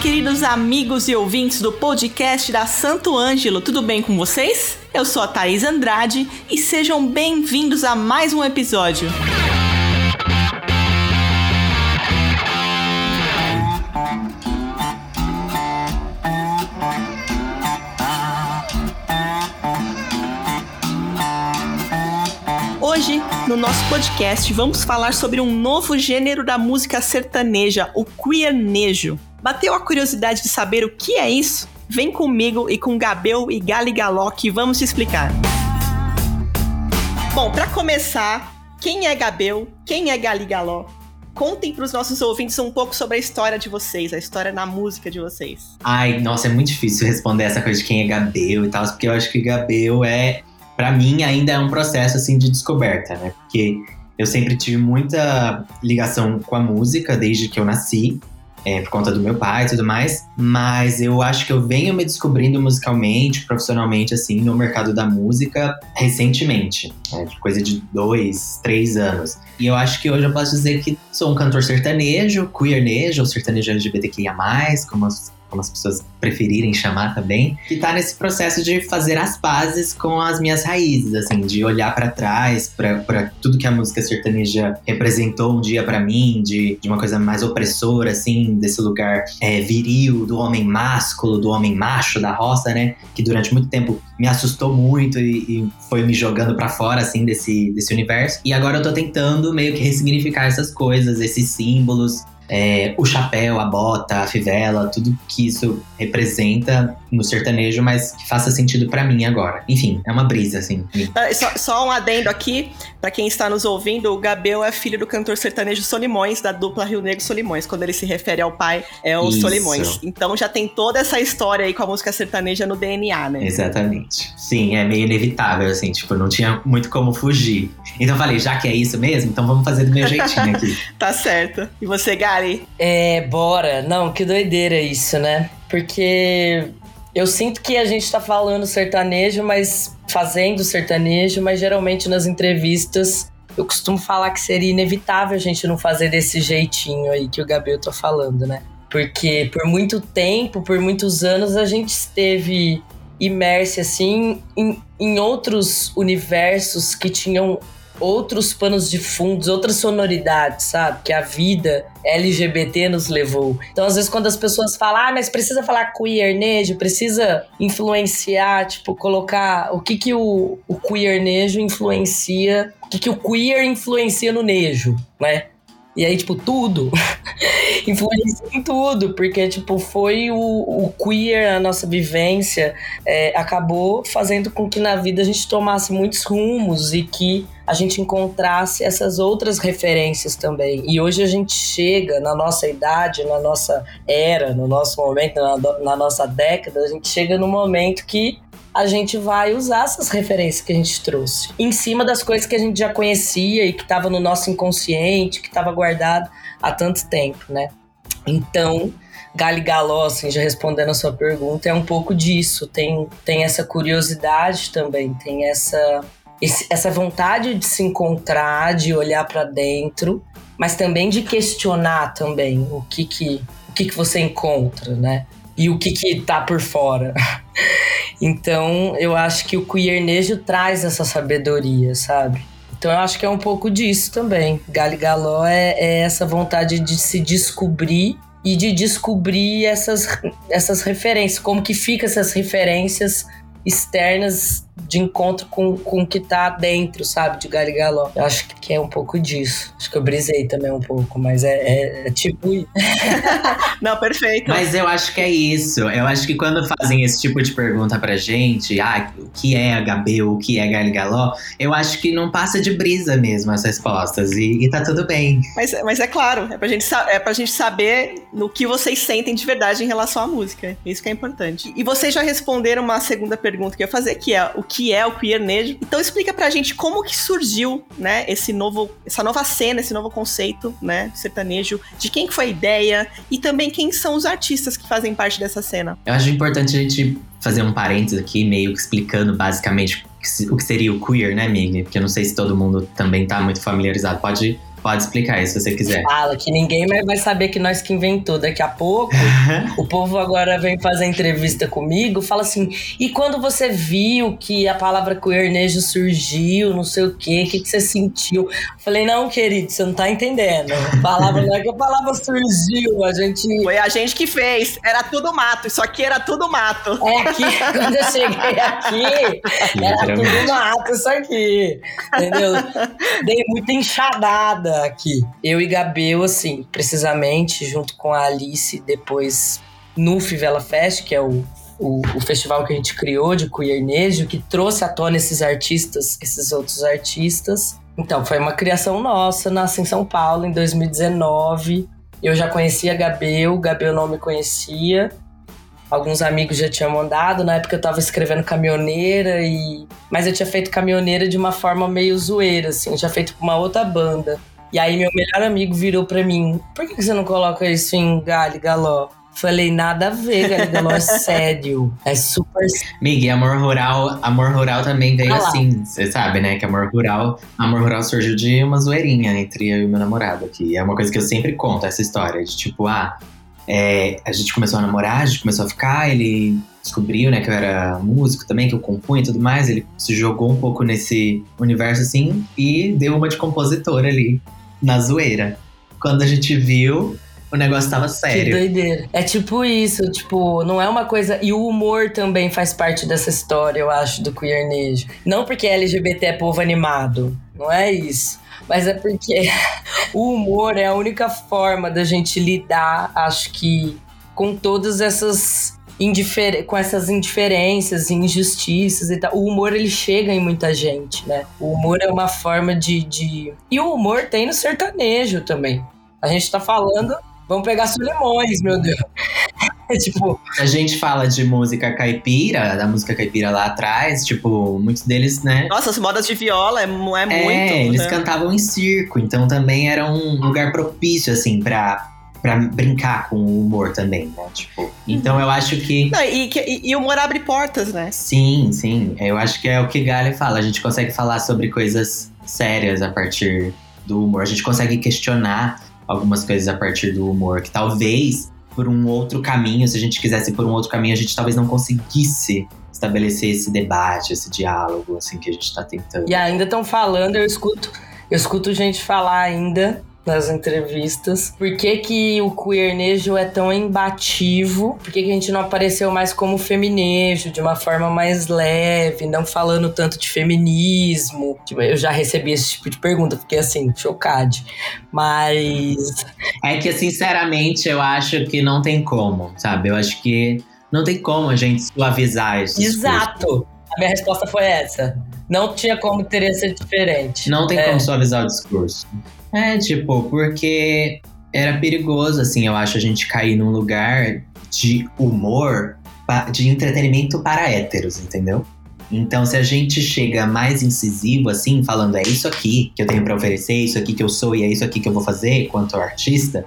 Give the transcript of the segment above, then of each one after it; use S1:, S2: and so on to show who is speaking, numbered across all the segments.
S1: queridos amigos e ouvintes do podcast da Santo Ângelo, tudo bem com vocês? Eu sou a Thaís Andrade e sejam bem-vindos a mais um episódio. Hoje, no nosso podcast, vamos falar sobre um novo gênero da música sertaneja, o queernejo. Bateu a curiosidade de saber o que é isso? Vem comigo e com Gabel e Gali Galó que vamos te explicar. Bom, para começar, quem é Gabel? Quem é Gali Galó? Contem para os nossos ouvintes um pouco sobre a história de vocês, a história na música de vocês.
S2: Ai, nossa, é muito difícil responder essa coisa de quem é Gabel e tal, porque eu acho que Gabel é, para mim, ainda é um processo assim de descoberta, né? Porque eu sempre tive muita ligação com a música desde que eu nasci é, por conta do meu pai e tudo mais. Mas eu acho que eu venho me descobrindo musicalmente, profissionalmente, assim, no mercado da música recentemente. É, coisa de dois, três anos. E eu acho que hoje eu posso dizer que sou um cantor sertanejo, queernejo, ou sertanejo LGBTQIA, como as como as pessoas preferirem chamar também, que tá nesse processo de fazer as pazes com as minhas raízes, assim, de olhar para trás, para tudo que a música sertaneja representou um dia para mim, de, de uma coisa mais opressora, assim, desse lugar é, viril, do homem másculo, do homem macho da roça, né? Que durante muito tempo me assustou muito e, e foi me jogando para fora, assim, desse, desse universo. E agora eu tô tentando meio que ressignificar essas coisas, esses símbolos, é, o chapéu, a bota, a fivela, tudo que isso representa no sertanejo, mas que faça sentido para mim agora. Enfim, é uma brisa, assim.
S1: Ah, só, só, um adendo aqui, para quem está nos ouvindo, o Gabel é filho do cantor sertanejo Solimões, da dupla Rio Negro Solimões. Quando ele se refere ao pai, é o isso. Solimões. Então já tem toda essa história aí com a música sertaneja no DNA, né?
S2: Exatamente. Sim, é meio inevitável, assim, tipo, não tinha muito como fugir. Então eu falei, já que é isso mesmo, então vamos fazer do meu jeitinho aqui.
S1: tá certo. E você, Gary?
S3: É, bora. Não, que doideira isso, né? Porque eu sinto que a gente tá falando sertanejo, mas fazendo sertanejo, mas geralmente nas entrevistas eu costumo falar que seria inevitável a gente não fazer desse jeitinho aí que o Gabriel tá falando, né? Porque por muito tempo, por muitos anos, a gente esteve imerso assim em, em outros universos que tinham outros panos de fundos, outras sonoridades, sabe? Que a vida LGBT nos levou. Então, às vezes, quando as pessoas falam, ah, mas precisa falar queer nejo, precisa influenciar, tipo, colocar o que que o, o queer nejo influencia, o que que o queer influencia no nejo, né? E aí, tipo, tudo. Influencia em tudo, porque, tipo, foi o, o queer, a nossa vivência, é, acabou fazendo com que na vida a gente tomasse muitos rumos e que a gente encontrasse essas outras referências também. E hoje a gente chega na nossa idade, na nossa era, no nosso momento, na, na nossa década, a gente chega no momento que a gente vai usar essas referências que a gente trouxe. Em cima das coisas que a gente já conhecia e que estava no nosso inconsciente, que estava guardado há tanto tempo, né? Então, Gali Galó, assim, já respondendo a sua pergunta, é um pouco disso. Tem, tem essa curiosidade também, tem essa, esse, essa vontade de se encontrar, de olhar para dentro, mas também de questionar também o que que, o que, que você encontra, né? E o que que tá por fora. Então, eu acho que o queernejo traz essa sabedoria, sabe? Então, eu acho que é um pouco disso também. Galigaló é, é essa vontade de se descobrir e de descobrir essas, essas referências, como que ficam essas referências externas de encontro com, com o que tá dentro, sabe? De Galigaló. Eu acho que é um pouco disso. Acho que eu brisei também um pouco, mas é, é, é tipo.
S1: Não, perfeito.
S2: Mas eu acho que é isso. Eu acho que quando fazem esse tipo de pergunta pra gente, ah, o que é HB, o que é Galigaló, eu acho que não passa de brisa mesmo as respostas. E, e tá tudo bem.
S1: Mas, mas é claro, é pra, gente, é pra gente saber no que vocês sentem de verdade em relação à música. Isso que é importante. E vocês já responderam uma segunda pergunta que eu ia fazer, que é o que é o queernejo. Então explica pra gente como que surgiu, né, esse novo, essa nova cena, esse novo conceito, né, sertanejo, de quem que foi a ideia e também quem são os artistas que fazem parte dessa cena.
S2: Eu acho importante a gente fazer um parênteses aqui, meio que explicando basicamente o que seria o queer, né, Mig? Porque eu não sei se todo mundo também tá muito familiarizado. Pode Pode explicar isso se você quiser.
S3: Fala, que ninguém mais vai saber que nós que inventou. Daqui a pouco, o povo agora vem fazer entrevista comigo, fala assim: e quando você viu que a palavra queernejo surgiu, não sei o quê, o que, que você sentiu? Falei, não, querido, você não tá entendendo. A palavra não é que a palavra surgiu, a gente.
S1: Foi a gente que fez. Era tudo mato. Isso aqui era tudo mato.
S3: É aqui, quando eu cheguei aqui, era tudo mato isso aqui. Entendeu? Dei muita enxadada aqui. Eu e Gabel, assim, precisamente, junto com a Alice, depois no Fivela Fest, que é o, o, o, festival que a gente criou de queernejo, que trouxe à tona esses artistas, esses outros artistas. Então, foi uma criação nossa, nasce em São Paulo em 2019. Eu já conhecia Gabel, Gabel não me conhecia. Alguns amigos já tinham mandado, na época eu tava escrevendo caminhoneira e. Mas eu tinha feito caminhoneira de uma forma meio zoeira, assim, eu tinha feito com uma outra banda. E aí meu melhor amigo virou pra mim: por que você não coloca isso em Gali Galó? Falei, nada a ver, Galigaló é sério. É super.
S2: Mig, amor rural, amor rural também veio ah assim. Você sabe, né? Que amor rural, amor rural surgiu de uma zoeirinha entre eu e meu namorado aqui. É uma coisa que eu sempre conto, essa história. De tipo, ah, é, a gente começou a namorar, a gente começou a ficar, ele descobriu, né, que eu era músico também, que eu compunha e tudo mais. Ele se jogou um pouco nesse universo assim e deu uma de compositor ali, na zoeira. Quando a gente viu, o negócio tava sério.
S3: Que doideira. É tipo isso, tipo, não é uma coisa. E o humor também faz parte dessa história, eu acho, do queernejo. Não porque LGBT é povo animado, não é isso mas é porque o humor é a única forma da gente lidar, acho que, com todas essas indifer com essas indiferenças, injustiças e tal. O humor ele chega em muita gente, né? O humor é uma forma de, de... e o humor tem no sertanejo também. A gente tá falando Vamos pegar Solimões, meu Deus. É tipo.
S2: A gente fala de música caipira, da música caipira lá atrás, tipo, muitos deles, né?
S1: Nossa, as modas de viola é, é, é muito.
S2: É, eles né? cantavam em circo, então também era um lugar propício, assim, pra, pra brincar com o humor também, né? Tipo, então uhum. eu acho que.
S1: Não, e, e, e, o humor abre portas, né?
S2: Sim, sim. Eu acho que é o que Gali fala. A gente consegue falar sobre coisas sérias a partir do humor. A gente consegue questionar algumas coisas a partir do humor, que talvez por um outro caminho, se a gente quisesse por um outro caminho, a gente talvez não conseguisse estabelecer esse debate, esse diálogo, assim, que a gente tá tentando.
S3: E ainda estão falando, eu escuto, eu escuto gente falar ainda nas entrevistas. Por que, que o queernejo é tão embativo? Por que, que a gente não apareceu mais como feminejo, de uma forma mais leve, não falando tanto de feminismo? Tipo, eu já recebi esse tipo de pergunta, fiquei assim, chocado. Mas.
S2: É que, sinceramente, eu acho que não tem como, sabe? Eu acho que não tem como a gente suavizar isso.
S3: Exato! A minha resposta foi essa. Não tinha como teria sido diferente.
S2: Não tem é. como suavizar o discurso. É, tipo, porque era perigoso, assim, eu acho, a gente cair num lugar de humor, de entretenimento para héteros, entendeu? Então, se a gente chega mais incisivo, assim, falando é isso aqui que eu tenho para oferecer, é isso aqui que eu sou e é isso aqui que eu vou fazer quanto artista,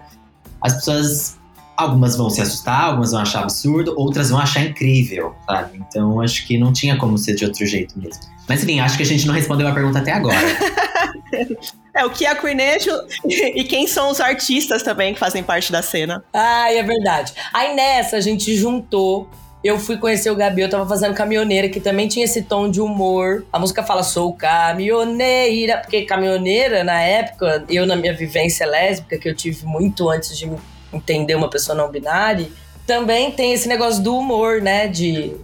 S2: as pessoas, algumas vão se assustar, algumas vão achar absurdo, outras vão achar incrível, sabe? Então, acho que não tinha como ser de outro jeito mesmo. Mas enfim, acho que a gente não respondeu a pergunta até agora.
S1: É, o que é Queernejo e quem são os artistas também que fazem parte da cena.
S3: Ah, é verdade. Aí nessa a gente juntou eu fui conhecer o Gabi, eu tava fazendo caminhoneira, que também tinha esse tom de humor. A música fala, sou caminhoneira, porque caminhoneira, na época, eu na minha vivência lésbica, que eu tive muito antes de entender uma pessoa não binária, também tem esse negócio do humor, né? De.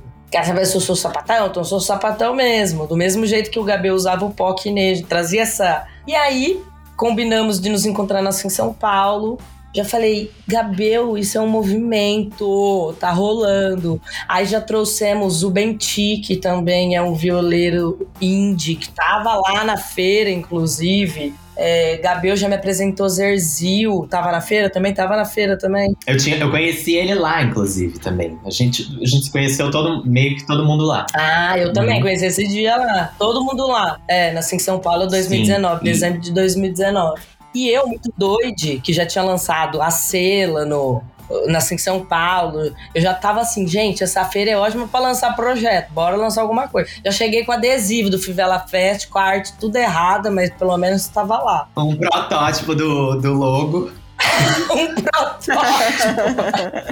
S3: Saber se eu sou sapatão? Então eu sou sapatão mesmo. Do mesmo jeito que o Gabi usava o POC nele, trazia essa e aí, combinamos de nos encontrar nasce em São Paulo. Já falei, Gabel, isso é um movimento, tá rolando. Aí já trouxemos o Benti, que também é um violeiro indie, que tava lá na feira, inclusive. É, Gabriel já me apresentou Zerzil, tava na feira também? Tava na feira também.
S2: Eu, tinha, eu conheci ele lá, inclusive, também. A gente, a gente se conheceu todo, meio que todo mundo lá.
S3: Ah, eu também uhum. conheci esse dia lá. Todo mundo lá. É, nasci em São Paulo 2019, Sim, dezembro de 2019. E eu, muito doide, que já tinha lançado a Cela no nasci em São Paulo. Eu já tava assim, gente, essa feira é ótima para lançar projeto, bora lançar alguma coisa. Já cheguei com adesivo do Fivela Fest, com a arte tudo errada, mas pelo menos estava lá.
S2: Um protótipo do, do logo.
S3: um protótipo.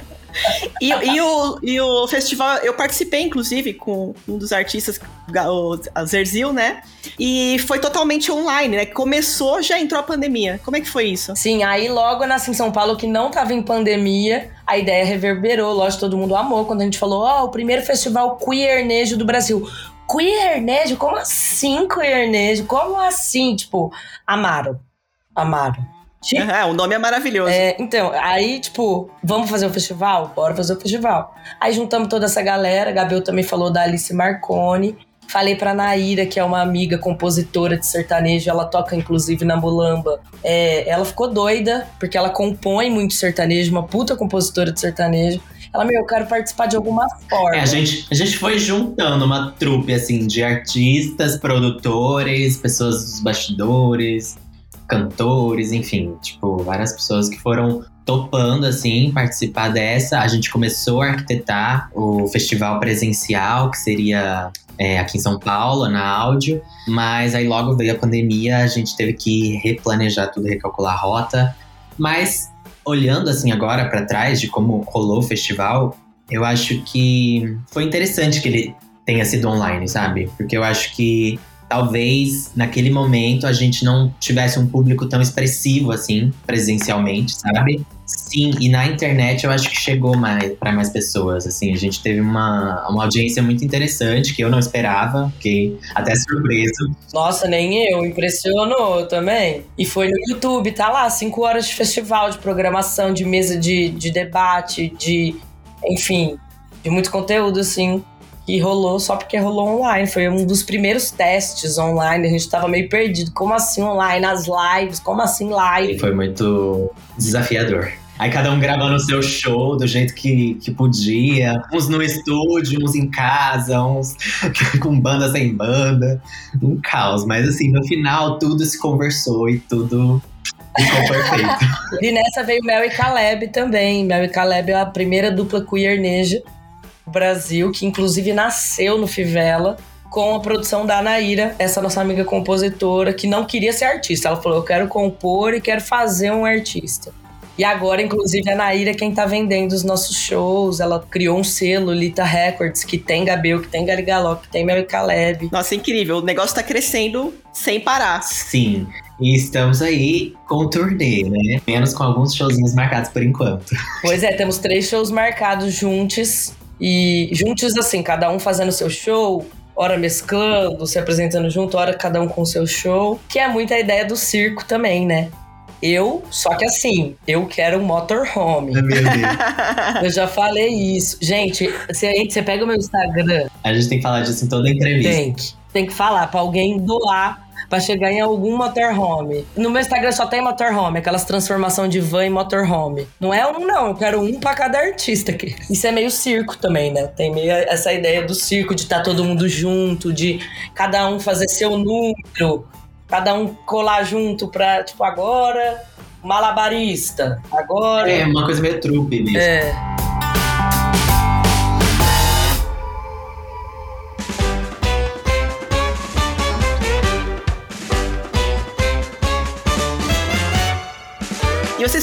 S1: e, e, o, e o festival, eu participei, inclusive, com um dos artistas, o Zerzil, né? E foi totalmente online, né? Começou, já entrou a pandemia. Como é que foi isso?
S3: Sim, aí logo nasci em São Paulo, que não tava em pandemia, a ideia reverberou, lógico, todo mundo amou quando a gente falou, ó, oh, o primeiro festival queernejo do Brasil. Queernejo? Como assim queernejo? Como assim? Tipo, amaram. Amaram.
S1: Uhum, o nome é maravilhoso.
S3: É, então, aí, tipo, vamos fazer o festival? Bora fazer o festival. Aí juntamos toda essa galera. Gabriel também falou da Alice Marconi. Falei pra Naira, que é uma amiga compositora de sertanejo, ela toca inclusive na Mulamba. É, ela ficou doida, porque ela compõe muito sertanejo, uma puta compositora de sertanejo. Ela, meu, eu quero participar de alguma forma.
S2: É, a gente, a gente foi juntando uma trupe, assim, de artistas, produtores, pessoas dos bastidores, cantores, enfim, tipo, várias pessoas que foram topando, assim, participar dessa. A gente começou a arquitetar o festival presencial, que seria é, aqui em São Paulo, na áudio, mas aí logo veio a pandemia, a gente teve que replanejar tudo, recalcular a rota. Mas olhando assim agora para trás de como rolou o festival, eu acho que foi interessante que ele tenha sido online, sabe? Porque eu acho que talvez naquele momento a gente não tivesse um público tão expressivo assim, presencialmente, sabe? Sim, e na internet eu acho que chegou mais para mais pessoas, assim, a gente teve uma, uma audiência muito interessante que eu não esperava, fiquei até surpreso.
S3: Nossa, nem eu, impressionou também. E foi no YouTube, tá lá, cinco horas de festival, de programação, de mesa de, de debate, de, enfim, de muito conteúdo, assim que rolou só porque rolou online. Foi um dos primeiros testes online. A gente tava meio perdido. Como assim online? As lives? Como assim live?
S2: Foi muito desafiador. Aí cada um gravando o seu show do jeito que, que podia. Uns no estúdio, uns em casa, uns com banda sem banda. Um caos. Mas assim, no final tudo se conversou e tudo ficou perfeito.
S3: e nessa veio Mel e Caleb também. Mel e Caleb é a primeira dupla queer neja Brasil, que inclusive nasceu no Fivela, com a produção da Anaíra, essa nossa amiga compositora, que não queria ser artista. Ela falou: Eu quero compor e quero fazer um artista. E agora, inclusive, a Naira é quem tá vendendo os nossos shows. Ela criou um selo, Lita Records, que tem Gabriel, que tem Garigaló, que tem Mel e Caleb.
S1: Nossa, incrível. O negócio tá crescendo sem parar.
S2: Sim. E estamos aí com turnê, né? Menos com alguns showzinhos marcados por enquanto.
S3: Pois é, temos três shows marcados juntos. E juntos, assim, cada um fazendo seu show, hora mesclando, se apresentando junto, hora cada um com seu show, que é muita ideia do circo também, né? Eu, só que assim, eu quero um motorhome.
S2: Meu Deus.
S3: eu já falei isso. Gente, você, você pega o meu Instagram.
S2: A gente tem que falar disso em toda entrevista.
S3: Tem que. Tem que falar pra alguém doar para chegar em algum motorhome. No meu Instagram só tem motorhome, aquelas transformação de van em motorhome. Não é um, não, eu quero um para cada artista aqui. Isso é meio circo também, né? Tem meio essa ideia do circo de estar tá todo mundo junto, de cada um fazer seu número, cada um colar junto pra, tipo, agora, malabarista, agora.
S2: É, uma coisa meio trupe mesmo.
S3: É.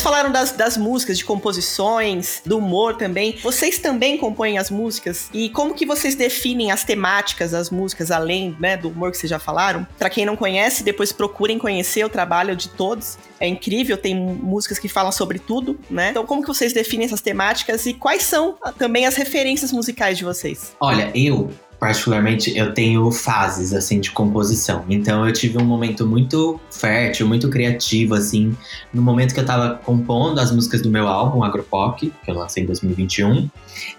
S1: falaram das, das músicas, de composições, do humor também. Vocês também compõem as músicas? E como que vocês definem as temáticas das músicas, além né, do humor que vocês já falaram? Para quem não conhece, depois procurem conhecer o trabalho de todos. É incrível, tem músicas que falam sobre tudo, né? Então, como que vocês definem essas temáticas e quais são também as referências musicais de vocês?
S2: Olha, eu particularmente, eu tenho fases, assim, de composição. Então, eu tive um momento muito fértil, muito criativo, assim, no momento que eu tava compondo as músicas do meu álbum, Agropop, que eu lancei em 2021.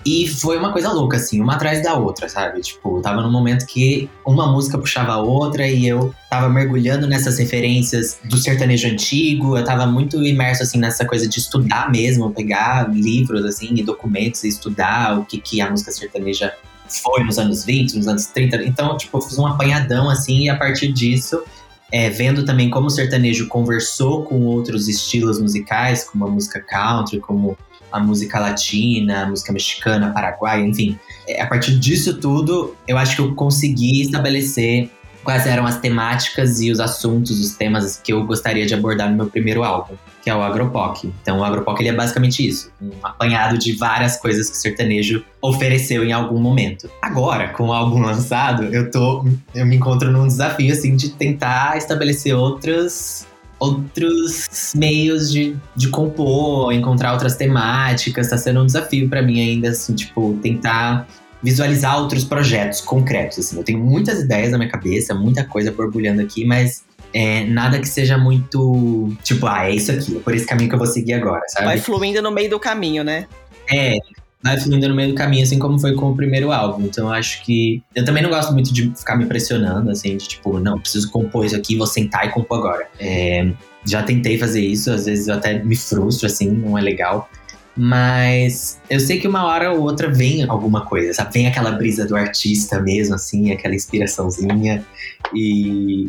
S2: E foi uma coisa louca, assim, uma atrás da outra, sabe? Tipo, eu tava num momento que uma música puxava a outra e eu tava mergulhando nessas referências do sertanejo antigo, eu tava muito imerso, assim, nessa coisa de estudar mesmo, pegar livros, assim, e documentos e estudar o que, que a música sertaneja foi nos anos 20, nos anos 30. Então, tipo, eu fiz um apanhadão assim, e a partir disso, é, vendo também como o sertanejo conversou com outros estilos musicais, como a música country, como a música latina, a música mexicana, paraguaia, enfim. É, a partir disso tudo, eu acho que eu consegui estabelecer quais eram as temáticas e os assuntos, os temas que eu gostaria de abordar no meu primeiro álbum, que é o Agropoc. Então, o Agropoc ele é basicamente isso, um apanhado de várias coisas que o sertanejo ofereceu em algum momento. Agora, com o álbum lançado, eu tô eu me encontro num desafio assim de tentar estabelecer outras outros meios de, de compor, encontrar outras temáticas, tá sendo um desafio para mim ainda, assim, tipo, tentar visualizar outros projetos concretos. Assim. Eu tenho muitas ideias na minha cabeça, muita coisa borbulhando aqui, mas é, nada que seja muito tipo, ah, é isso aqui, é por esse caminho que eu vou seguir agora, sabe?
S1: Vai fluindo no meio do caminho, né?
S2: É, vai fluindo no meio do caminho, assim como foi com o primeiro álbum. Então eu acho que. Eu também não gosto muito de ficar me pressionando, assim, de tipo, não, preciso compor isso aqui, vou sentar e compor agora. É, já tentei fazer isso, às vezes eu até me frustro, assim, não é legal. Mas eu sei que uma hora ou outra vem alguma coisa, sabe? Vem aquela brisa do artista mesmo, assim, aquela inspiraçãozinha. E,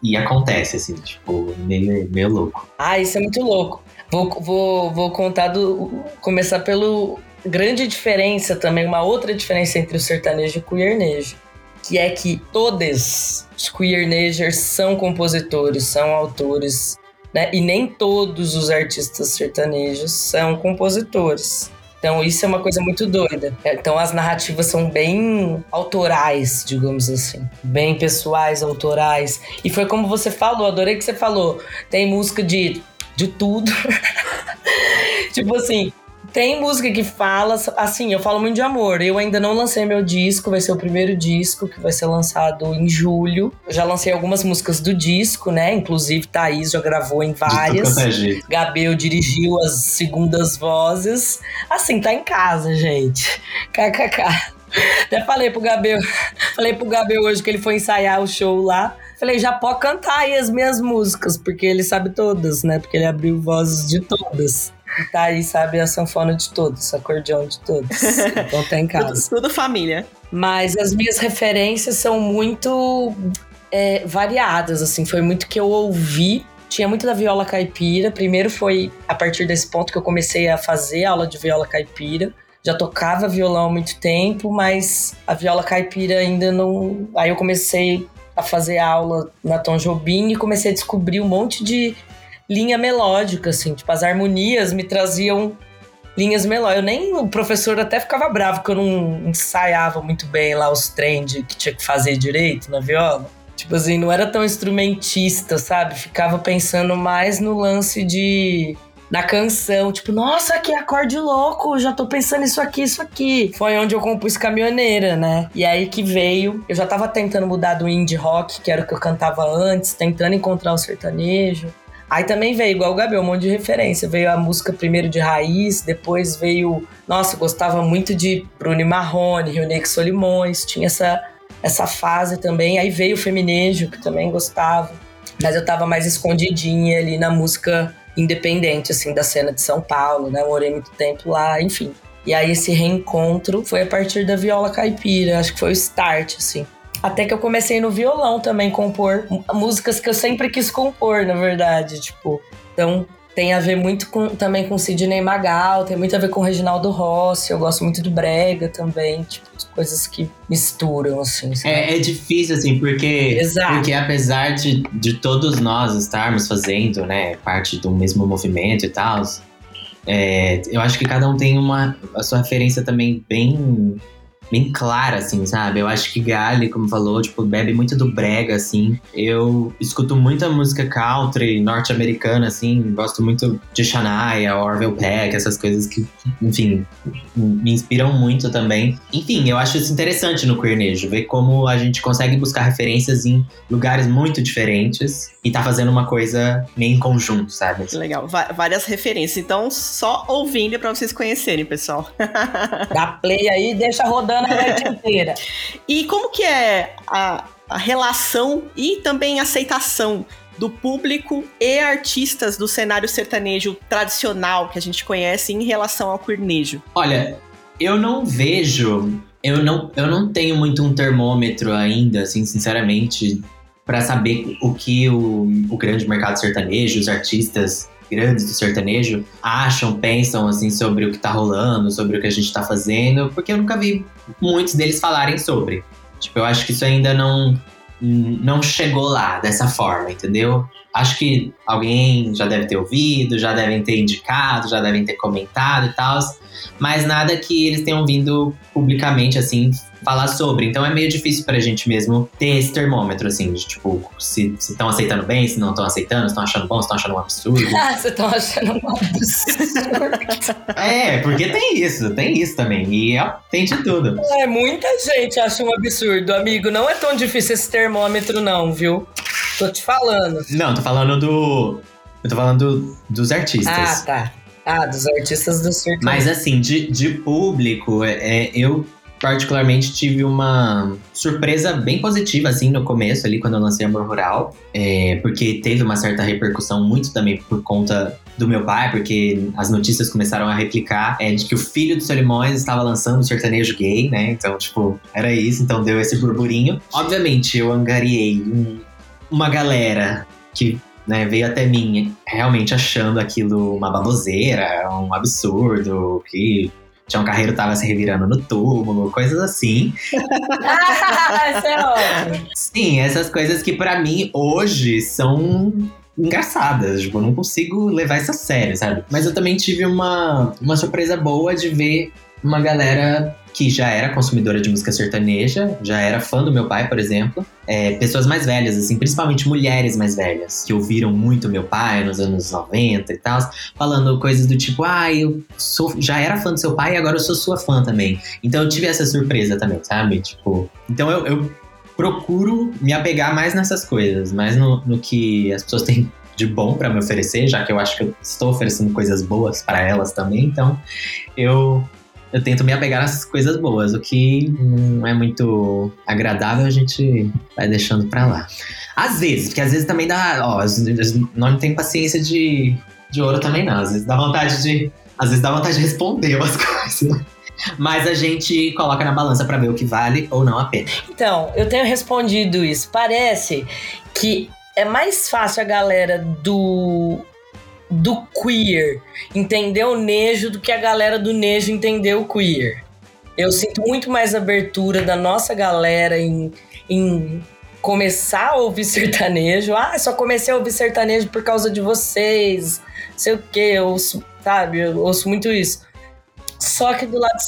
S2: e, acontece, assim, tipo, meio, meio louco.
S3: Ah, isso é muito louco. Vou, vou, vou contar do. Começar pelo grande diferença também, uma outra diferença entre o sertanejo e o queernejo. Que é que todos os queernagers são compositores, são autores né? E nem todos os artistas sertanejos são compositores. Então isso é uma coisa muito doida. Então as narrativas são bem autorais, digamos assim, bem pessoais, autorais. E foi como você falou, adorei que você falou. Tem música de de tudo. tipo assim, tem música que fala, assim, eu falo muito de amor. Eu ainda não lancei meu disco, vai ser o primeiro disco que vai ser lançado em julho. Eu já lancei algumas músicas do disco, né? Inclusive, Thaís já gravou em várias. Gabriel dirigiu as segundas vozes. Assim, tá em casa, gente. KKK. Até falei pro Gabriel, falei pro Gabriel hoje que ele foi ensaiar o show lá. Falei, já pode cantar aí as minhas músicas, porque ele sabe todas, né? Porque ele abriu vozes de todas. E tá aí, sabe, a sanfona de todos, acordeão de todos. Então tá em casa.
S1: tudo, tudo família.
S3: Mas as minhas referências são muito é, variadas, assim. Foi muito que eu ouvi. Tinha muito da viola caipira. Primeiro foi a partir desse ponto que eu comecei a fazer aula de viola caipira. Já tocava violão há muito tempo, mas a viola caipira ainda não. Aí eu comecei a fazer aula na Tom Jobim e comecei a descobrir um monte de linha melódica, assim. Tipo, as harmonias me traziam linhas melódicas. Eu nem... O professor até ficava bravo que eu não ensaiava muito bem lá os trends que tinha que fazer direito na viola. Tipo assim, não era tão instrumentista, sabe? Ficava pensando mais no lance de na canção, tipo, nossa, que acorde louco, já tô pensando isso aqui, isso aqui. Foi onde eu compus Caminhoneira, né? E aí que veio, eu já tava tentando mudar do indie rock, que era o que eu cantava antes, tentando encontrar o sertanejo. Aí também veio, igual o Gabriel, um monte de referência. Veio a música primeiro de raiz, depois veio. Nossa, gostava muito de Bruno Marrone, Rio Negro Solimões, tinha essa, essa fase também. Aí veio o Feminejo, que também gostava. Mas eu tava mais escondidinha ali na música independente, assim, da cena de São Paulo, né? Morei muito tempo lá, enfim. E aí esse reencontro foi a partir da viola caipira, acho que foi o start, assim. Até que eu comecei no violão também compor músicas que eu sempre quis compor, na verdade, tipo. Então, tem a ver muito com, também com Sidney Magal, tem muito a ver com Reginaldo Rossi, eu gosto muito do brega também, tipo, coisas que misturam, assim.
S2: É, é, difícil, assim, porque, Exato. porque apesar de, de todos nós estarmos fazendo, né, parte do mesmo movimento e tal, é, eu acho que cada um tem uma, a sua referência também bem bem clara, assim, sabe? Eu acho que Gali, como falou, tipo, bebe muito do brega, assim. Eu escuto muita música country norte-americana, assim, gosto muito de Shania, Orville Peck, essas coisas que, enfim, me inspiram muito também. Enfim, eu acho isso interessante no queernejo, ver como a gente consegue buscar referências em lugares muito diferentes e tá fazendo uma coisa meio em conjunto, sabe?
S1: Legal, várias referências. Então, só ouvindo para vocês conhecerem, pessoal.
S3: Dá play aí, deixa rodando inteira.
S1: E como que é a, a relação e também aceitação do público e artistas do cenário sertanejo tradicional que a gente conhece em relação ao queernejo?
S2: Olha, eu não vejo, eu não, eu não tenho muito um termômetro ainda, assim, sinceramente, para saber o que o, o grande mercado sertanejo, os artistas grandes do sertanejo acham, pensam assim sobre o que tá rolando, sobre o que a gente tá fazendo, porque eu nunca vi muitos deles falarem sobre. Tipo, eu acho que isso ainda não não chegou lá dessa forma, entendeu? Acho que alguém já deve ter ouvido, já devem ter indicado, já devem ter comentado e tal, mas nada que eles tenham vindo publicamente assim falar sobre. Então é meio difícil pra gente mesmo ter esse termômetro, assim, de tipo, se estão aceitando bem, se não estão aceitando, se estão achando bom, se estão achando um absurdo.
S3: Ah, se estão achando um absurdo.
S2: é, porque tem isso, tem isso também. E é, tem de tudo.
S3: É, muita gente acha um absurdo, amigo. Não é tão difícil esse termômetro, não, viu? Tô te falando.
S2: Não, tô falando do. Eu tô falando do, dos artistas.
S3: Ah, tá. Ah, dos artistas do circo.
S2: Mas assim, de, de público, é, eu particularmente tive uma surpresa bem positiva, assim, no começo, ali, quando eu lancei Amor Rural. É, porque teve uma certa repercussão, muito também por conta do meu pai, porque as notícias começaram a replicar é, de que o filho do Solimões estava lançando um sertanejo gay, né? Então, tipo, era isso, então deu esse burburinho. Obviamente, eu angariei um, uma galera que né, veio até mim realmente achando aquilo uma baboseira, um absurdo, que Tião Carreiro tava se revirando no túmulo, coisas assim.
S3: Isso é ótimo.
S2: Sim, essas coisas que para mim hoje são engraçadas. Tipo, eu não consigo levar isso a sério, sabe? Mas eu também tive uma, uma surpresa boa de ver uma galera que já era consumidora de música sertaneja, já era fã do meu pai, por exemplo. É, pessoas mais velhas, assim, principalmente mulheres mais velhas, que ouviram muito meu pai nos anos 90 e tal, falando coisas do tipo, ah, eu sou, já era fã do seu pai e agora eu sou sua fã também. Então eu tive essa surpresa também, sabe? Tipo, então eu, eu procuro me apegar mais nessas coisas, mais no, no que as pessoas têm de bom para me oferecer, já que eu acho que eu estou oferecendo coisas boas para elas também. Então, eu eu tento me apegar nessas coisas boas. O que não é muito agradável, a gente vai deixando pra lá. Às vezes, porque às vezes também dá. Ó, não tem paciência de, de ouro também, não. Às vezes dá vontade de. Às vezes dá vontade de responder umas coisas. Mas a gente coloca na balança para ver o que vale ou não a pena.
S3: Então, eu tenho respondido isso. Parece que é mais fácil a galera do do queer entender o Nejo do que a galera do Nejo entender o queer. Eu sinto muito mais abertura da nossa galera em, em começar a ouvir sertanejo. Ah, só comecei a ouvir sertanejo por causa de vocês. Sei o que, eu ouço, sabe? Eu ouço muito isso. Só que do lado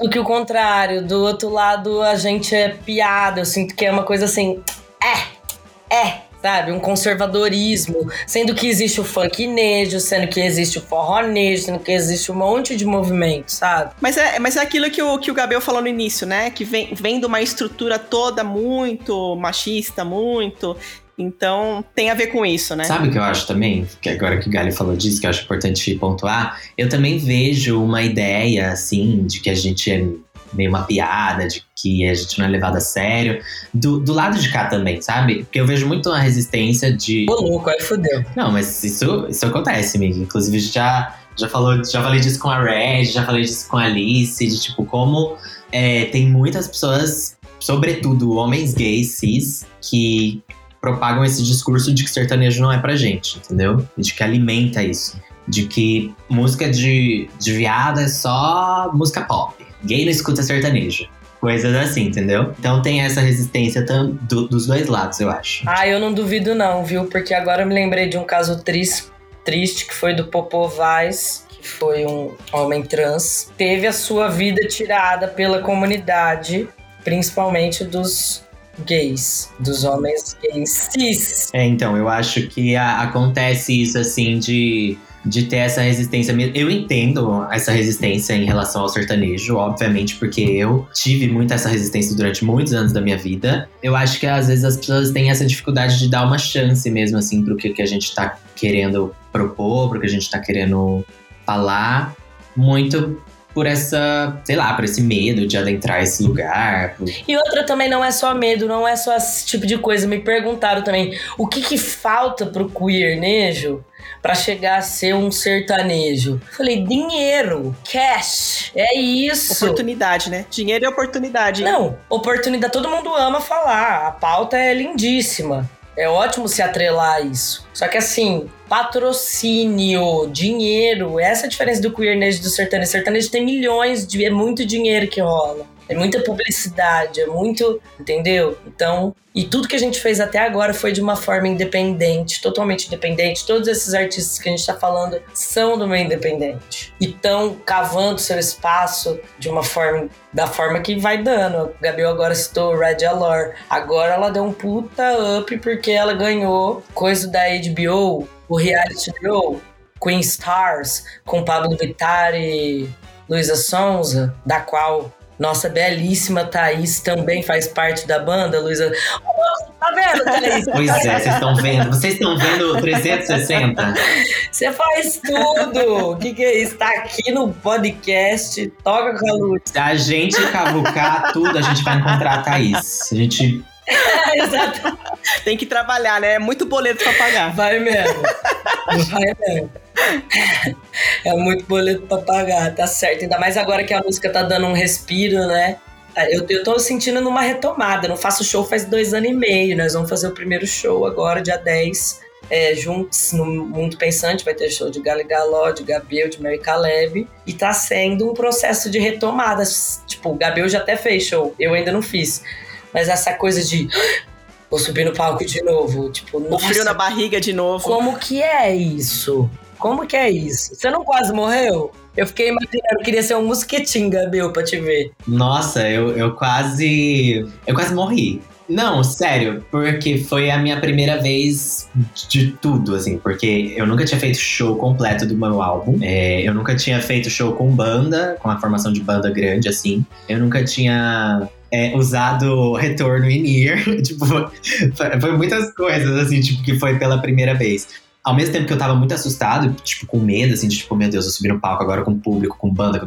S3: do que o contrário, do outro lado a gente é piada. Eu sinto que é uma coisa assim. É, é, sabe? Um conservadorismo, sendo que existe o funk nejo, sendo que existe o forró nejo, sendo que existe um monte de movimento, sabe?
S1: Mas é, mas é aquilo que o, que o Gabriel falou no início, né? Que vem, vem de uma estrutura toda muito machista, muito. Então, tem a ver com isso, né?
S2: Sabe o que eu acho também? Que agora que o Gali falou disso, que eu acho importante pontuar, eu também vejo uma ideia, assim, de que a gente é meio uma piada, de que a gente não é levado a sério. Do, do lado de cá também, sabe? Porque eu vejo muito uma resistência de.
S3: Ô, louco, aí fodeu.
S2: Não, mas isso, isso acontece, amigo. Inclusive, já, já, falou, já falei disso com a Red, já falei disso com a Alice, de tipo, como é, tem muitas pessoas, sobretudo homens gays, cis, que propagam esse discurso de que sertanejo não é pra gente, entendeu? De que alimenta isso. De que música de, de viado é só música pop. Gay não escuta sertanejo. Coisas assim, entendeu? Então tem essa resistência do, dos dois lados, eu acho.
S3: Ah, eu não duvido não, viu? Porque agora eu me lembrei de um caso triste, triste que foi do Popô Vaz, que foi um homem trans. Teve a sua vida tirada pela comunidade, principalmente dos gays, dos homens gays cis.
S2: É, então, eu acho que a, acontece isso assim de de ter essa resistência. Eu entendo essa resistência em relação ao sertanejo, obviamente, porque eu tive muito essa resistência durante muitos anos da minha vida. Eu acho que às vezes as pessoas têm essa dificuldade de dar uma chance mesmo, assim, pro que, que a gente tá querendo propor, pro que a gente tá querendo falar. Muito por essa, sei lá, por esse medo de adentrar esse lugar. Por...
S3: E outra também não é só medo, não é só esse tipo de coisa. Me perguntaram também o que que falta pro queernejo para chegar a ser um sertanejo? Falei, dinheiro, cash, é isso.
S1: Oportunidade, né? Dinheiro é oportunidade.
S3: Não, oportunidade, todo mundo ama falar, a pauta é lindíssima. É ótimo se atrelar a isso. Só que assim, patrocínio, dinheiro, essa é a diferença do queernejo e do sertanejo. O sertanejo tem milhões de. É muito dinheiro que rola. É muita publicidade, é muito. Entendeu? Então. E tudo que a gente fez até agora foi de uma forma independente, totalmente independente. Todos esses artistas que a gente está falando são do meio independente. E estão cavando seu espaço de uma forma. da forma que vai dando. A Gabriel agora citou Red Alor. Agora ela deu um puta up porque ela ganhou coisa da HBO, o reality show Queen Stars, com Pablo Vittar e Luísa Sonza, da qual nossa belíssima Thaís também faz parte da banda, Luísa. Tá vendo, Thaís?
S2: Pois é, vocês estão vendo. Vocês estão vendo 360?
S3: Você faz tudo. O que, que é isso? Tá aqui no podcast. Toca com a luz.
S2: Se a gente cavucar tudo, a gente vai encontrar a Thaís. A gente
S1: Exato. Tem que trabalhar, né? É muito boleto pra pagar.
S3: Vai mesmo. Vai mesmo. É muito boleto pra pagar, tá certo. Ainda mais agora que a música tá dando um respiro, né? Eu, eu tô sentindo numa retomada. Não faço show faz dois anos e meio. Nós vamos fazer o primeiro show agora, dia 10. É, juntos no Mundo Pensante, vai ter show de Gali Galó, de Gabriel, de Mary Caleb. E tá sendo um processo de retomada. Tipo, o Gabriel já até fez show, eu ainda não fiz. Mas essa coisa de vou subir no palco de novo, tipo,
S1: o frio na barriga de novo.
S3: Como que é isso? Como que é isso? Você não quase morreu? Eu fiquei imaginando, eu queria ser um mosquitinho, Gabriel, pra te ver.
S2: Nossa, eu, eu quase. Eu quase morri. Não, sério, porque foi a minha primeira vez de tudo, assim, porque eu nunca tinha feito show completo do meu álbum. É, eu nunca tinha feito show com banda, com a formação de banda grande, assim. Eu nunca tinha é, usado retorno in ear. tipo, foi, foi, muitas coisas, assim, tipo, que foi pela primeira vez. Ao mesmo tempo que eu tava muito assustado, tipo, com medo, assim, de tipo, meu Deus, eu subi no palco agora com público, com banda, com...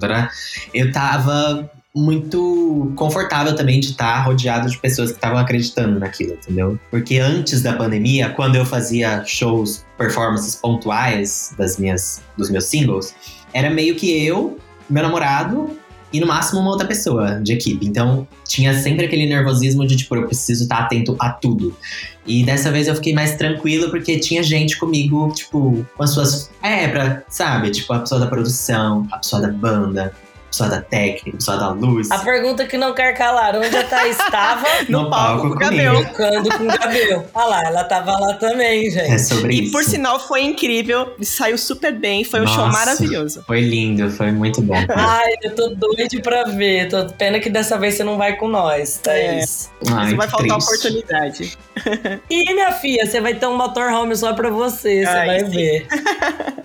S2: eu tava muito confortável também de estar rodeado de pessoas que estavam acreditando naquilo, entendeu? Porque antes da pandemia, quando eu fazia shows, performances pontuais das minhas, dos meus singles, era meio que eu, meu namorado e no máximo uma outra pessoa de equipe. Então tinha sempre aquele nervosismo de tipo, eu preciso estar atento a tudo. E dessa vez eu fiquei mais tranquilo porque tinha gente comigo, tipo, com as suas. É, pra, sabe? Tipo, a pessoa da produção, a pessoa da banda, pessoa da técnica, pessoa da luz.
S3: A pergunta que não quer calar, onde a Thaís estava?
S2: no, no palco, palco com o Gabriel.
S3: Tocando com o Gabriel. Ah lá, ela tava lá também, gente.
S2: É sobre
S1: e
S2: isso.
S1: por sinal foi incrível, saiu super bem, foi um Nossa, show maravilhoso.
S2: Foi lindo, foi muito bom.
S3: Ai, eu tô doido pra ver. Tô pena que dessa vez você não vai com nós, Thaís.
S1: É. Ai, vai faltar triste. oportunidade.
S3: E minha filha, você vai ter um motorhome só pra você, você vai sim. ver.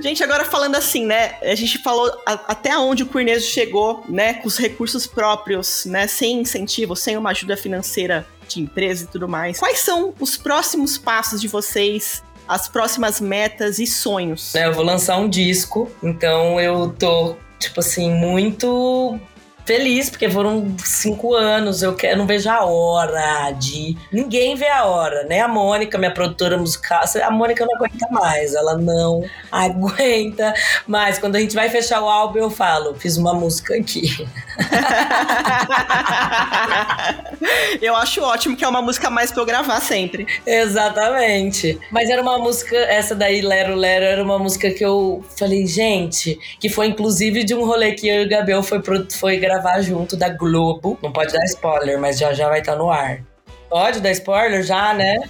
S1: Gente, agora falando assim, né? A gente falou a, até onde o Queernejo chegou, né? Com os recursos próprios, né? Sem incentivo, sem uma ajuda financeira de empresa e tudo mais. Quais são os próximos passos de vocês? As próximas metas e sonhos?
S3: É, eu vou lançar um disco, então eu tô, tipo assim, muito feliz, porque foram cinco anos. Eu, quero, eu não vejo a hora de. Ninguém vê a hora, né? A Mônica, minha produtora musical. A Mônica não aguenta mais, ela não aguenta. Mas quando a gente vai fechar o álbum, eu falo: fiz uma música aqui.
S1: eu acho ótimo que é uma música mais pra eu gravar sempre.
S3: Exatamente. Mas era uma música, essa daí, Lero Lero, era uma música que eu falei, gente, que foi inclusive de um rolê que eu e o Gabriel foi, foi gravar gravar junto da Globo. Não pode dar spoiler, mas já já vai estar tá no ar. Pode dar spoiler já, né?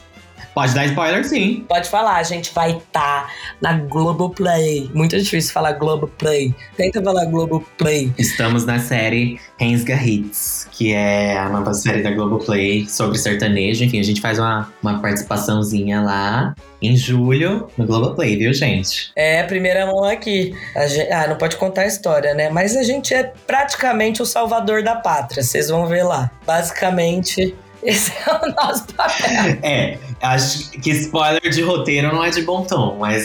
S2: Pode dar spoiler, sim.
S3: Pode falar, a gente vai estar tá na Globoplay. Muito difícil falar Globoplay. Tenta falar Globoplay.
S2: Estamos na série Rensga Hits, que é a nova série da Globoplay sobre sertanejo. Enfim, a gente faz uma, uma participaçãozinha lá em julho no Globoplay, viu, gente?
S3: É, primeira mão aqui. Gente, ah, não pode contar a história, né? Mas a gente é praticamente o salvador da pátria, vocês vão ver lá. Basicamente, esse é o nosso papel.
S2: É, acho que spoiler de roteiro não é de bom tom, mas.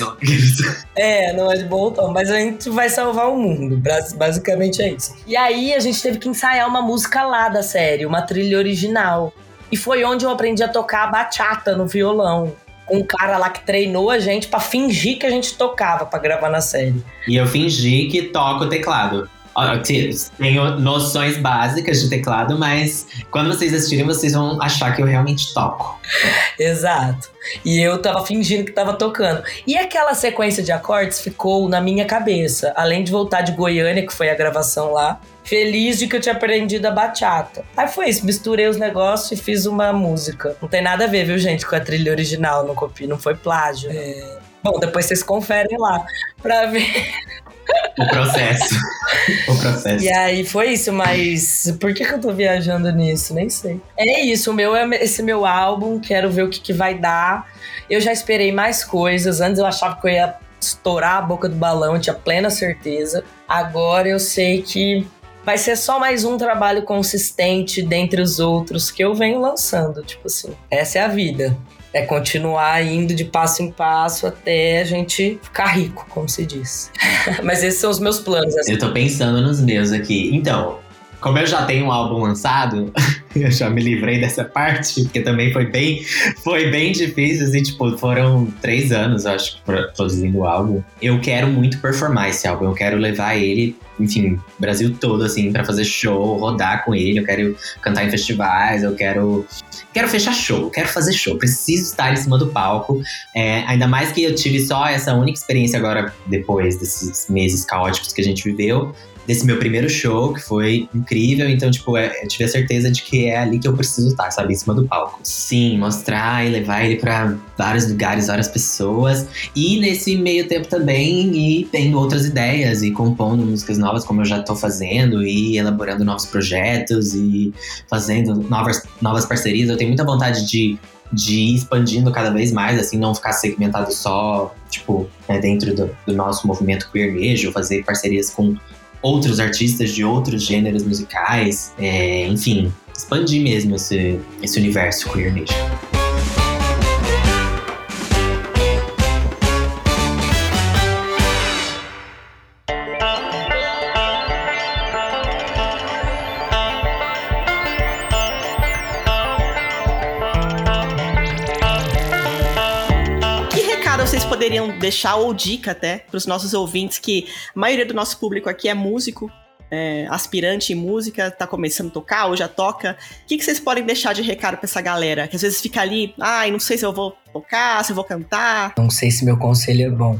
S3: é, não é de bom tom, mas a gente vai salvar o mundo. Basicamente é isso. E aí a gente teve que ensaiar uma música lá da série, uma trilha original. E foi onde eu aprendi a tocar a bachata no violão. Um cara lá que treinou a gente para fingir que a gente tocava para gravar na série.
S2: E eu fingi que toco o teclado. Tenho noções básicas de teclado, mas quando vocês assistirem, vocês vão achar que eu realmente toco.
S3: Exato. E eu tava fingindo que tava tocando. E aquela sequência de acordes ficou na minha cabeça. Além de voltar de Goiânia, que foi a gravação lá, feliz de que eu tinha aprendido a bachata. Aí foi isso, misturei os negócios e fiz uma música. Não tem nada a ver, viu, gente, com a trilha original, não copio, não foi plágio. É... Bom, depois vocês conferem lá pra ver.
S2: O processo. o processo.
S3: E aí foi isso, mas por que, que eu tô viajando nisso? Nem sei. É isso, o meu é esse meu álbum, quero ver o que, que vai dar. Eu já esperei mais coisas. Antes eu achava que eu ia estourar a boca do balão, eu tinha plena certeza. Agora eu sei que vai ser só mais um trabalho consistente dentre os outros que eu venho lançando. Tipo assim, essa é a vida. É continuar indo de passo em passo até a gente ficar rico, como se diz. Mas esses são os meus planos.
S2: Assim. Eu tô pensando nos meus aqui. Então, como eu já tenho um álbum lançado, eu já me livrei dessa parte, porque também foi bem, foi bem difícil, assim, tipo, foram três anos, acho, produzindo o álbum. Eu quero muito performar esse álbum, eu quero levar ele, enfim, Brasil todo, assim, para fazer show, rodar com ele, eu quero cantar em festivais, eu quero quero fechar show, quero fazer show, preciso estar em cima do palco. É, ainda mais que eu tive só essa única experiência agora, depois desses meses caóticos que a gente viveu, desse meu primeiro show, que foi incrível. Então, tipo, é, eu tive a certeza de que é ali que eu preciso estar, sabe? Em cima do palco. Sim, mostrar e levar ele para vários lugares, várias pessoas. E nesse meio tempo também ir tendo outras ideias e compondo músicas novas, como eu já tô fazendo, e elaborando novos projetos e fazendo novas, novas parcerias. Eu tenho muita vontade de de ir expandindo cada vez mais, assim, não ficar segmentado só, tipo, né, dentro do, do, nosso movimento queernejo, fazer parcerias com outros artistas de outros gêneros musicais, é, enfim, expandir mesmo esse, esse universo queer nation.
S1: Poderiam deixar, ou dica até, para os nossos ouvintes, que a maioria do nosso público aqui é músico, é, aspirante em música, tá começando a tocar ou já toca. O que, que vocês podem deixar de recado para essa galera? Que às vezes fica ali, ai, ah, não sei se eu vou tocar, se eu vou cantar.
S3: Não sei se meu conselho é bom.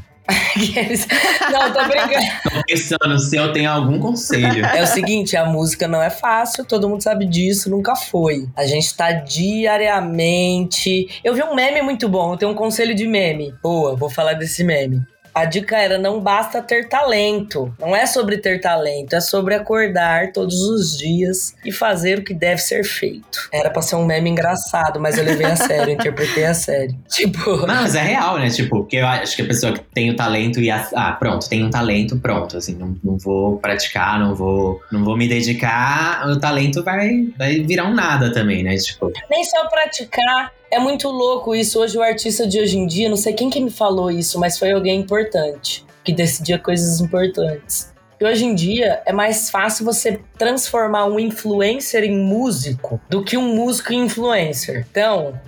S2: Não, tô brincando. Tô pensando se eu tenho algum conselho.
S3: É o seguinte, a música não é fácil, todo mundo sabe disso, nunca foi. A gente tá diariamente. Eu vi um meme muito bom, eu tenho um conselho de meme. Boa, vou falar desse meme. A dica era: não basta ter talento. Não é sobre ter talento, é sobre acordar todos os dias e fazer o que deve ser feito. Era pra ser um meme engraçado, mas eu levei a sério, interpretei a sério. Tipo.
S2: Não, mas é real, né? Tipo, porque eu acho que a pessoa que tem o talento e. A, ah, pronto, tem um talento, pronto. Assim, não, não vou praticar, não vou, não vou me dedicar, o talento vai, vai virar um nada também, né? Tipo.
S3: Nem só praticar, é muito louco isso. Hoje, o artista de hoje em dia, não sei quem que me falou isso, mas foi alguém importante, que decidia coisas importantes. E hoje em dia é mais fácil você transformar um influencer em músico do que um músico em influencer. Então,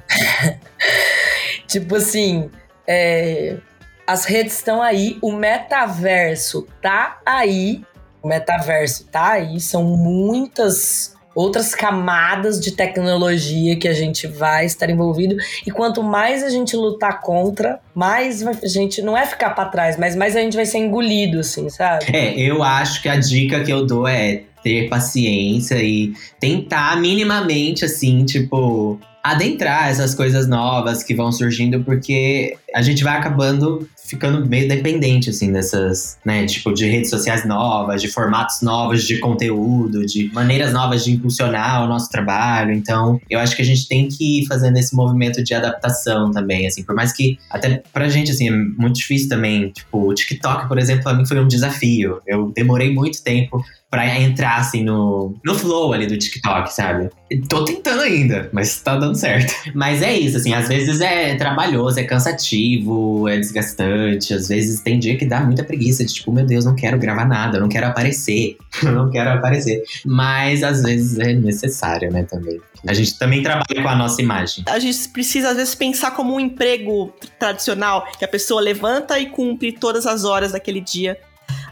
S3: tipo assim, é, as redes estão aí, o metaverso tá aí. O metaverso tá aí, são muitas outras camadas de tecnologia que a gente vai estar envolvido. E quanto mais a gente lutar contra, mais a gente não é ficar para trás, mas mais a gente vai ser engolido, assim, sabe?
S2: É, eu acho que a dica que eu dou é ter paciência e tentar minimamente, assim, tipo, adentrar essas coisas novas que vão surgindo, porque a gente vai acabando ficando meio dependente, assim, dessas, né, tipo, de redes sociais novas, de formatos novos de conteúdo, de maneiras novas de impulsionar o nosso trabalho. Então, eu acho que a gente tem que ir fazendo esse movimento de adaptação também, assim, por mais que, até pra gente, assim, é muito difícil também, tipo, o TikTok, por exemplo, pra mim foi um desafio. Eu demorei muito tempo pra entrar, assim, no, no flow ali do TikTok, sabe? Tô tentando ainda, mas tá dando certo. Mas é isso, assim, às vezes é trabalhoso, é cansativo, é desgastante. Às vezes tem dia que dá muita preguiça de tipo, meu Deus, não quero gravar nada, não quero aparecer, não quero aparecer. Mas às vezes é necessário, né, também. A gente também trabalha com a nossa imagem.
S1: A gente precisa, às vezes, pensar como um emprego tradicional, que a pessoa levanta e cumpre todas as horas daquele dia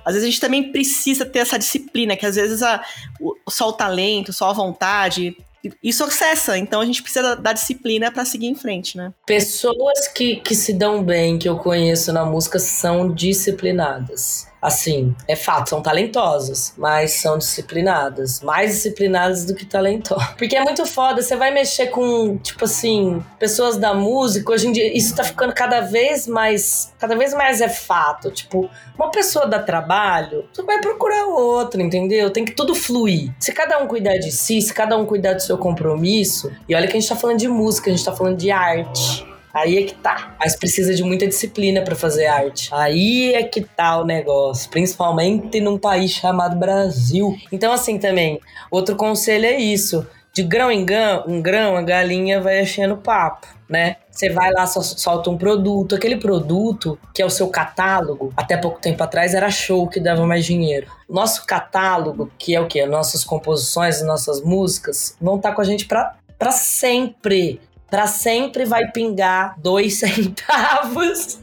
S1: às vezes a gente também precisa ter essa disciplina, que às vezes a, o, só o talento, só a vontade, isso acessa, então a gente precisa da disciplina para seguir em frente, né?
S3: Pessoas que, que se dão bem, que eu conheço na música, são disciplinadas assim, é fato, são talentosas, mas são disciplinadas. Mais disciplinadas do que talentosas. Porque é muito foda, você vai mexer com, tipo assim, pessoas da música, hoje em dia isso tá ficando cada vez mais, cada vez mais é fato. Tipo, uma pessoa dá trabalho, você vai procurar outra, entendeu? Tem que tudo fluir. Se cada um cuidar de si, se cada um cuidar do seu compromisso, e olha que a gente tá falando de música, a gente tá falando de arte. Aí é que tá. Mas precisa de muita disciplina para fazer arte. Aí é que tá o negócio. Principalmente num país chamado Brasil. Então, assim também, outro conselho é isso. De grão em grão, um grão, a galinha vai enchendo papo, né? Você vai lá, solta um produto. Aquele produto, que é o seu catálogo, até pouco tempo atrás era show que dava mais dinheiro. Nosso catálogo, que é o quê? Nossas composições, nossas músicas, vão estar tá com a gente para sempre para sempre vai pingar dois centavos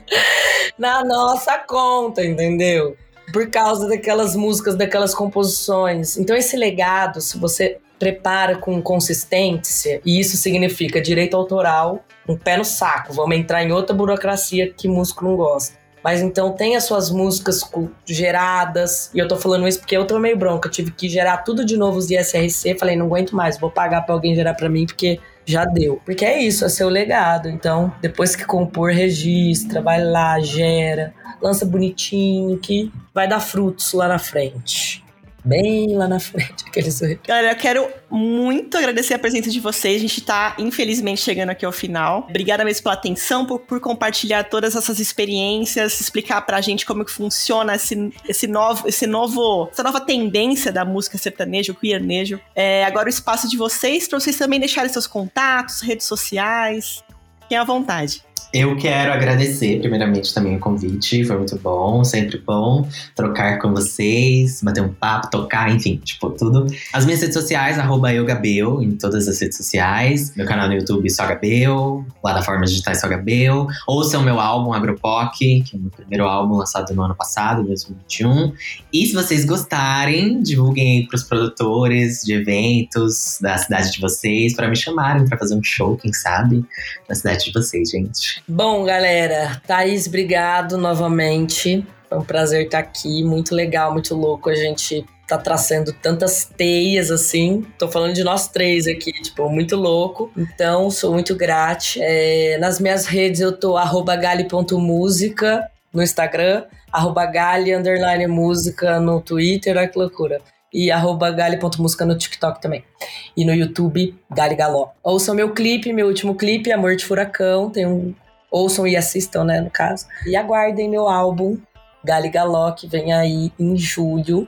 S3: na nossa conta, entendeu? Por causa daquelas músicas, daquelas composições. Então, esse legado, se você prepara com consistência, e isso significa direito autoral, um pé no saco, vamos entrar em outra burocracia que músico não gosta. Mas então tem as suas músicas geradas, e eu tô falando isso porque eu tô meio bronca, eu tive que gerar tudo de novo os ISRC, falei, não aguento mais, vou pagar para alguém gerar para mim, porque já deu. Porque é isso, é seu legado. Então, depois que compor, registra, vai lá, gera, lança bonitinho, que vai dar frutos lá na frente bem lá na frente. Aqueles...
S1: Galera, eu quero muito agradecer a presença de vocês. A gente tá, infelizmente, chegando aqui ao final. Obrigada mesmo pela atenção, por, por compartilhar todas essas experiências, explicar pra gente como que funciona esse, esse novo, esse novo, essa nova tendência da música sertaneja, o queernejo. É, agora o espaço de vocês, para vocês também deixarem seus contatos, redes sociais. Fiquem à vontade.
S2: Eu quero agradecer, primeiramente, também o convite. Foi muito bom, sempre bom trocar com vocês, bater um papo, tocar, enfim, tipo, tudo. As minhas redes sociais, arroba eugabel, em todas as redes sociais. Meu canal no YouTube, Sogabel. Plataformas digitais Sogabel. Ouçam meu álbum, Agropoc, que é o meu primeiro álbum lançado no ano passado, 2021. E se vocês gostarem, divulguem aí pros produtores de eventos da cidade de vocês, para me chamarem para fazer um show, quem sabe, na cidade de vocês, gente.
S3: Bom, galera, Thaís, obrigado novamente. Foi um prazer estar aqui, muito legal, muito louco. A gente tá traçando tantas teias assim. Tô falando de nós três aqui, tipo, muito louco. Então, sou muito grata. É, nas minhas redes eu tô gali.música no Instagram, arroba gali música no Twitter, olha que loucura e arroba gali.música no TikTok também. E no YouTube, Gali Galó. Ouçam meu clipe, meu último clipe, Amor de Furacão. Tem um ouçam e assistam, né, no caso. E aguardem meu álbum Gali Galó, que vem aí em julho.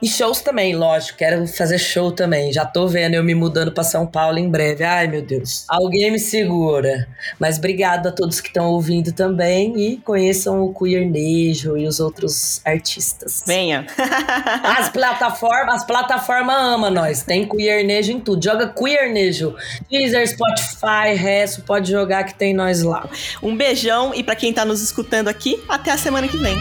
S3: E shows também, lógico, quero fazer show também. Já tô vendo eu me mudando para São Paulo em breve. Ai, meu Deus. Alguém me segura. Mas obrigado a todos que estão ouvindo também e conheçam o Queernejo e os outros artistas.
S1: Venha.
S3: as plataformas, as plataformas amam nós. Tem Queernejo em tudo. Joga Queernejo. Deezer, Spotify, resto, pode jogar que tem nós lá.
S1: Um beijão e para quem tá nos escutando aqui, até a semana que vem.